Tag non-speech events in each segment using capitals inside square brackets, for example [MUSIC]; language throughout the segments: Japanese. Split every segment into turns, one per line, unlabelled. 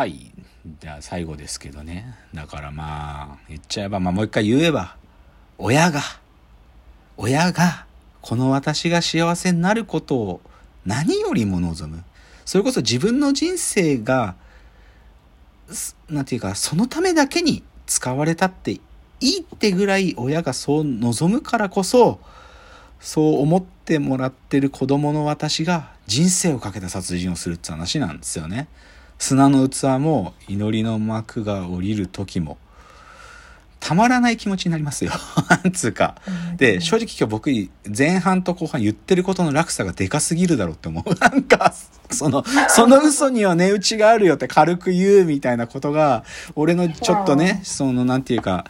はい。じゃあ最後ですけどね。だからまあ言っちゃえば、まあ、もう一回言えば親が親がこの私が幸せになることを何よりも望む。それこそ自分の人生がなんていうかそのためだけに使われたっていいってぐらい親がそう望むからこそそう思ってもらってる子供の私が人生をかけた殺人をするって話なんですよね。砂の器も祈りの幕が降りる時もたまらない気持ちになりますよ。[LAUGHS] なんつうか。で、正直今日僕前半と後半言ってることの落差がでかすぎるだろうって思う。[LAUGHS] なんか、その、その嘘には値打ちがあるよって軽く言うみたいなことが、俺のちょっとね、そのなんていうか、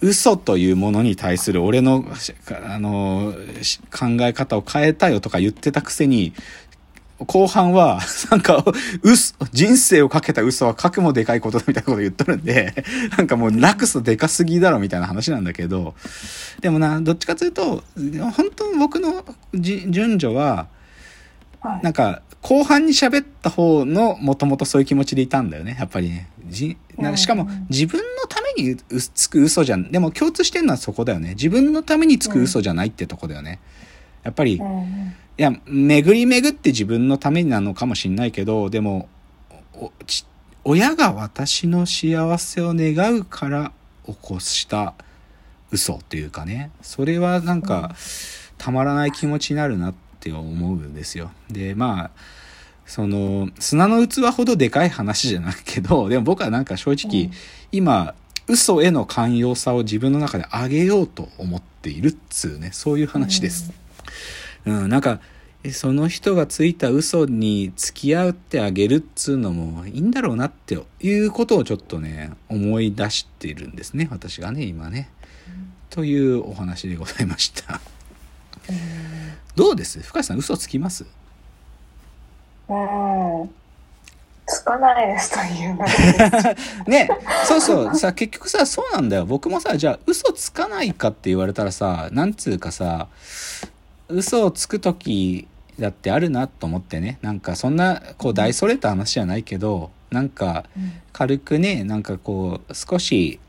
嘘というものに対する俺の、あの、考え方を変えたよとか言ってたくせに、後半は、[LAUGHS] なんか、嘘、人生をかけた嘘は核もでかいことだみたいなこと言っとるんで、[LAUGHS] なんかもうラクスでかすぎだろみたいな話なんだけど、でもな、どっちかというと、本当僕の順序は、なんか、後半に喋った方のもともとそういう気持ちでいたんだよね、やっぱりね。じしかも自分のためにつく嘘じゃん。でも共通してるのはそこだよね。自分のためにつく嘘じゃないってとこだよね。やっぱり、いや、巡り巡って自分のためになのかもしんないけど、でも、親が私の幸せを願うから起こした嘘っていうかね、それはなんか、たまらない気持ちになるなって思うんですよ。で、まあ、その、砂の器ほどでかい話じゃないけど、でも僕はなんか正直、今、嘘への寛容さを自分の中で上げようと思っているっつうね、そういう話です。うん、なんか、その人がついた嘘に付き合ってあげるっつうのもいいんだろうなっていうことをちょっとね、思い出しているんですね、私がね、今ね。というお話でございました。どうです？深井さん、嘘つきます？
うん。つかないですという [LAUGHS]
ねそうそうさ結局さそうなんだよ僕もさじゃあ嘘つかないかって言われたらさなんつうかさ嘘をつく時だってあるなと思ってね。なんかそんなこう大それた話じゃないけどなんか軽くねなんかこう少し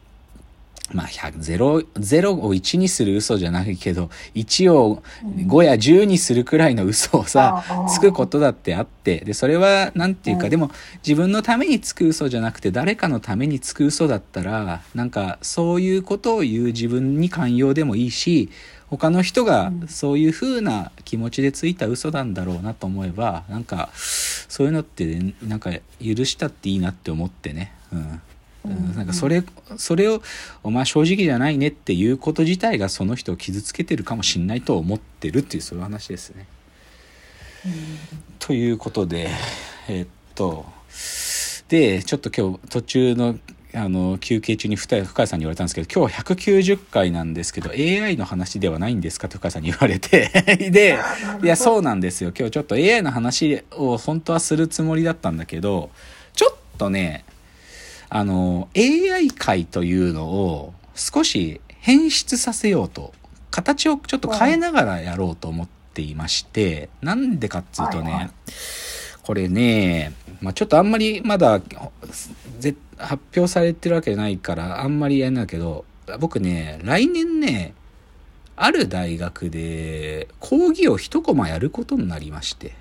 まあ、0、0を1にする嘘じゃないけど、1を5や10にするくらいの嘘をさ、つくことだってあって、で、それは、なんていうか、でも、自分のためにつく嘘じゃなくて、誰かのためにつく嘘だったら、なんか、そういうことを言う自分に寛容でもいいし、他の人がそういう風な気持ちでついた嘘なんだろうなと思えば、なんか、そういうのって、なんか、許したっていいなって思ってね。うん。うん、なんかそれそれをお前正直じゃないねっていうこと自体がその人を傷つけてるかもしんないと思ってるっていうそういう話ですね。うん、ということでえー、っとでちょっと今日途中のあの休憩中に深谷さんに言われたんですけど今日190回なんですけど AI の話ではないんですか？って深谷さんに言われて。[LAUGHS] でいやそうなんですよ。今日ちょっと AI の話を本当はするつもりだったんだけどちょっとねあの、AI 界というのを少し変質させようと、形をちょっと変えながらやろうと思っていまして、なんでかっつうとね、これね、まあ、ちょっとあんまりまだ発表されてるわけじゃないからあんまりやんないけど、僕ね、来年ね、ある大学で講義を一コマやることになりまして、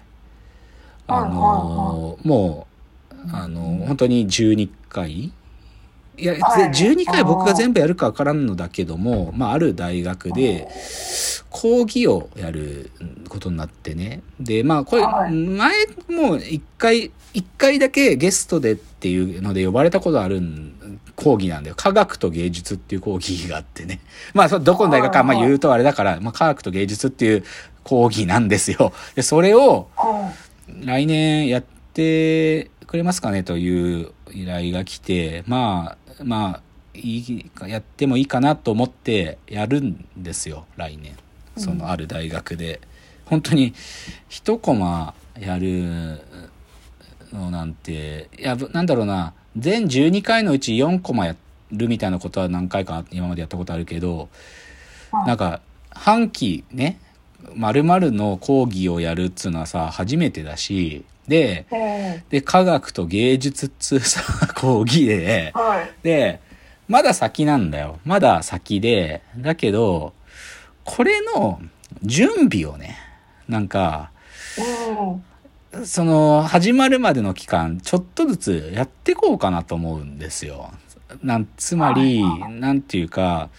あのもう、あの本当に12回い。や、12回僕が全部やるかわからんのだけども、まあ、ある大学で、講義をやることになってね。で、まあ、これ、前も一回、一回だけゲストでっていうので呼ばれたことある講義なんだよ。科学と芸術っていう講義があってね。[LAUGHS] まあ、そどこの大学か、まあ言うとあれだから、まあ、科学と芸術っていう講義なんですよ。で、それを、来年やってくれますかねという依頼が来て、まあ、まあ、いいやってもいいかなと思ってやるんですよ、来年。そのある大学で。本当に、一コマやるのなんて、いや、なんだろうな、全12回のうち4コマやるみたいなことは何回か今までやったことあるけど、なんか、半期ね、まるの講義をやるっつうのはさ、初めてだし、で、
うん。
で、科学と芸術っつうさ、[LAUGHS] 講義で、
はい。
で、まだ先なんだよ。まだ先で、だけど、これの準備をね、なんか、
うん。
その、始まるまでの期間、ちょっとずつやってこうかなと思うんですよ。なん、つまり、なんていうか、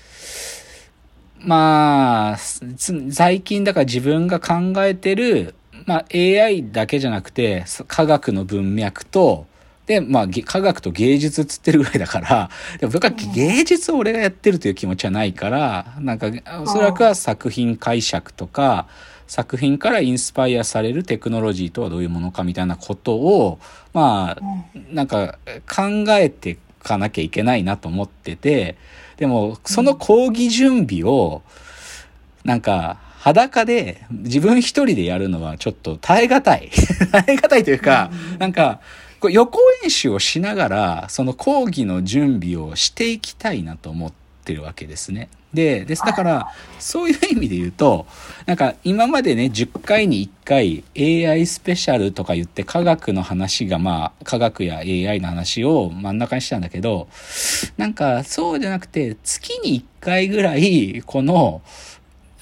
まあ、つ最近だから自分が考えてる、まあ AI だけじゃなくて、科学の文脈と、で、まあ、げ科学と芸術っつってるぐらいだから、でも僕は芸術を俺がやってるという気持ちはないから、なんか、おそらくは作品解釈とか、作品からインスパイアされるテクノロジーとはどういうものかみたいなことを、まあ、なんか考えていかなきゃいけないなと思ってて、でも、その講義準備を、なんか、裸で自分一人でやるのはちょっと耐え難い。[LAUGHS] 耐え難いというか、なんか、こう予行演習をしながら、その講義の準備をしていきたいなと思ってるわけですね。で、です。だから、そういう意味で言うと、なんか今までね、10回に1回 AI スペシャルとか言って科学の話がまあ、科学や AI の話を真ん中にしたんだけど、なんかそうじゃなくて、月に1回ぐらい、この、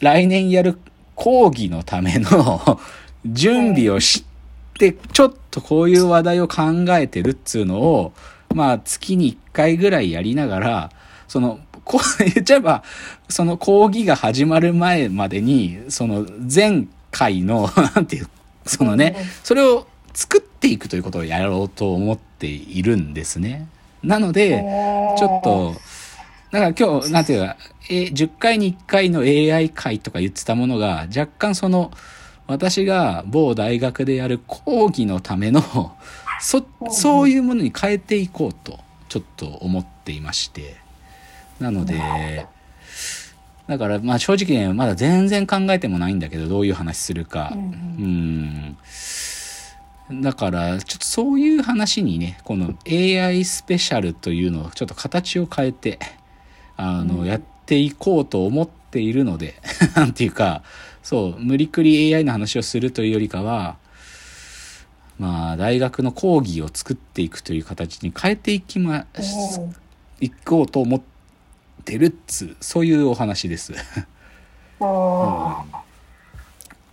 来年やる講義のための [LAUGHS] 準備をして、ちょっとこういう話題を考えてるっつうのを、まあ月に1回ぐらいやりながら、その、こう [LAUGHS] 言っちゃえば、その講義が始まる前までに、その前回の、[LAUGHS] なんていう、そのね、それを作っていくということをやろうと思っているんですね。なので、ちょっと、だから今日、なんていうか、え、10回に1回の AI 会とか言ってたものが、若干その、私が某大学でやる講義のための、[LAUGHS] そ、そういうものに変えていこうと、ちょっと思っていまして。なので、だからまあ正直ね、まだ全然考えてもないんだけど、どういう話するか。うん。だから、ちょっとそういう話にね、この AI スペシャルというのをちょっと形を変えて、あの、やっていこうと思っているので、[LAUGHS] なんていうか、そう、無理くり AI の話をするというよりかは、まあ、大学の講義を作っていくという形に変えていきま、いこうと思ってるっつ、そういうお話です。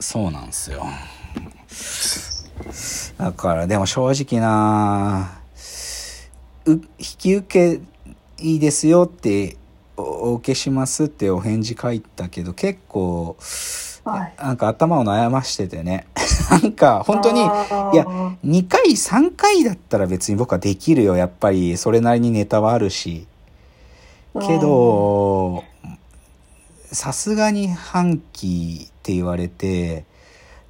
そうなんですよ。だから、でも正直なう、引き受けいいですよって、おお受けしますってお返事書いたけど、結構、
はい
なんか頭を悩ましててね。[LAUGHS] なんか、本当に、いや、2回、3回だったら別に僕はできるよ。やっぱり、それなりにネタはあるし。けど、さすがに半期って言われて、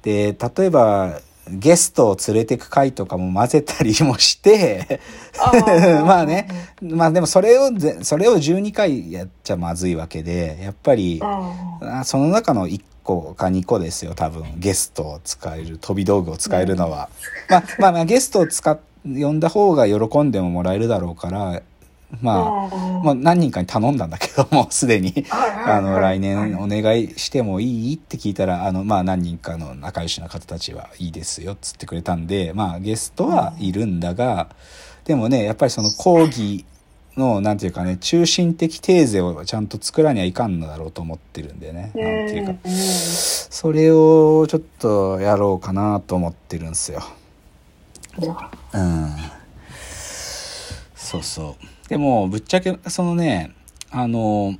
で、例えば、ゲストを連れてく回とかも混ぜたりもして、[LAUGHS] まあね、まあでもそれをぜ、それを12回やっちゃまずいわけで、やっぱり、あその中の1個か2個ですよ、多分。ゲストを使える、飛び道具を使えるのは。まあ、まあまあ、ゲストを使っ、呼んだ方が喜んでももらえるだろうから、まあ、まあ何人かに頼んだんだけども、[LAUGHS] すでに。あの、来年お願いしてもいい？って聞いたら、あの、まあ何人かの仲良しな方たちはいいですよ、つってくれたんで、まあゲストはいるんだが、でもね、やっぱりその講義の、なんていうかね、中心的テーゼをちゃんと作らにはいかんのだろうと思ってるんでね。なんていうか、それをちょっとやろうかなと思ってるんですよ。うん。そうそう。でも、ぶっちゃけ、そのね、あの、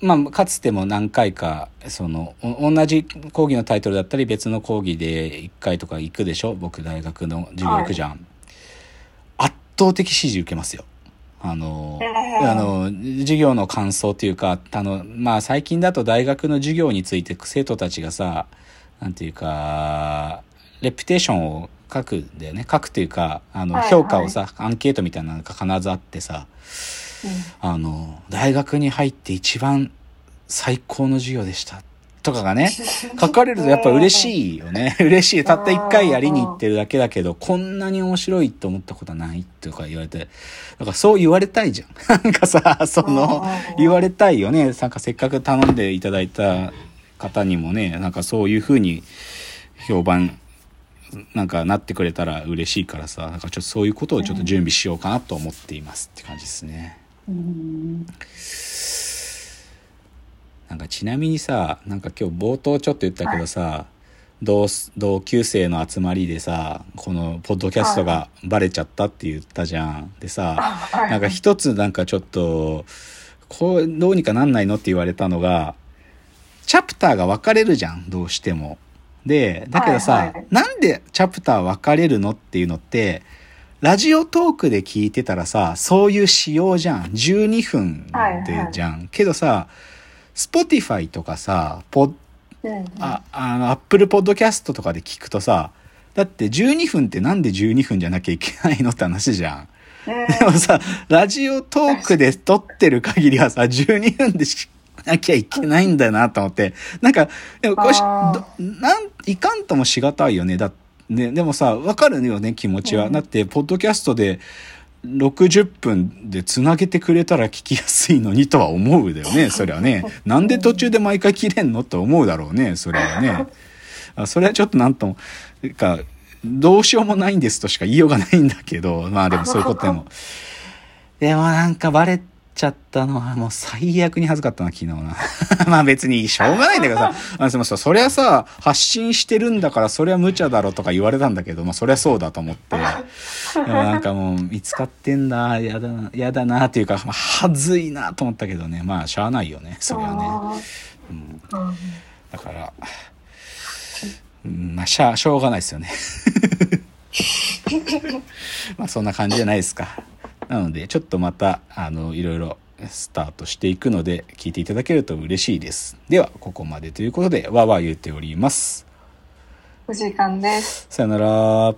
まあ、かつても何回か、その、お同じ講義のタイトルだったり、別の講義で1回とか行くでしょ？僕、大学の授業行くじゃん。圧倒的支持受けますよ。あの、あの、授業の感想というか、あの、まあ、最近だと大学の授業について生徒たちがさ、なんていうか、レピュテーションを書くんだよね。書くというか、あの、
はい
評価をさ、アンケートみたいなのが必ずあってさ、あの、大学に入って一番最高の授業でした。とかがね、書かれるとやっぱ嬉しいよね。[LAUGHS] 嬉しい。たった一回やりに行ってるだけだけど、こんなに面白いと思ったことはないとか言われて、だからそう言われたいじゃん。[LAUGHS] なんかさ、その、言われたいよね。なんかせっかく頼んでいただいた方にもね、なんかそういう風に評判なんかなってくれたら嬉しいからさなんかちょっとそういうことをちょっと準備しようかなと思っていますって感じですね。
うん。
なんかちなみにさなんか今日冒頭ちょっと言ったけどさ、同同級生の集まりでさこのポッドキャストがバレちゃったって言ったじゃん。でさ
はい
なんか一つなんかちょっとこうどうにかなんないのって言われたのがチャプターが分かれるじゃんどうしても。でだけどさ、
はいはい
なんでチャプター分かれるのっていうのってラジオトークで聞いてたらさそういう仕様じゃん12分でじゃん。けどさ Spotify とかさポッ
うん。
ああのアップルポッドキャストとかで聞くとさだって12分ってなんで12分じゃなきゃいけないのって話じゃん。
うん
でもさ、ラジオトークで撮ってる限りはさ、12分でしなきゃいけないんだなと思って。なんか、でもこなん、いかんともしがたいよね。だね、でもさ、わかるよね、気持ちは。
うん
だって、ポッドキャストで60分で繋げてくれたら聞きやすいのにとは思うだよね、[LAUGHS] そりゃね。なんで途中で毎回切れんのって思うだろうね、それはね。あそれはちょっとなんとも、か、どうしようもないんですとしか言いようがないんだけど、まあでもそういうことでも。[LAUGHS] でもなんかバレちゃったのはもう最悪に恥ずかったな、昨日な。[LAUGHS] まあ別にしょうがないんだけどさ、あでもさ、そりゃさ、発信してるんだからそりゃ無茶だろとか言われたんだけど、まあそりゃそうだと思って。でもなんかもう見つかってんだ、やだな、やだなっていうか、まあ、はずいなと思ったけどね、まあしゃあないよね、そりゃね。
うん
だから、うん、まあ、しゃあ、しょうがないですよね。[LAUGHS] まあ、そんな感じじゃないですか。なので、ちょっとまた、あの、いろいろスタートしていくので、聞いていただけると嬉しいです。では、ここまでということで、わーわー言っております。
お時間です。
さよなら。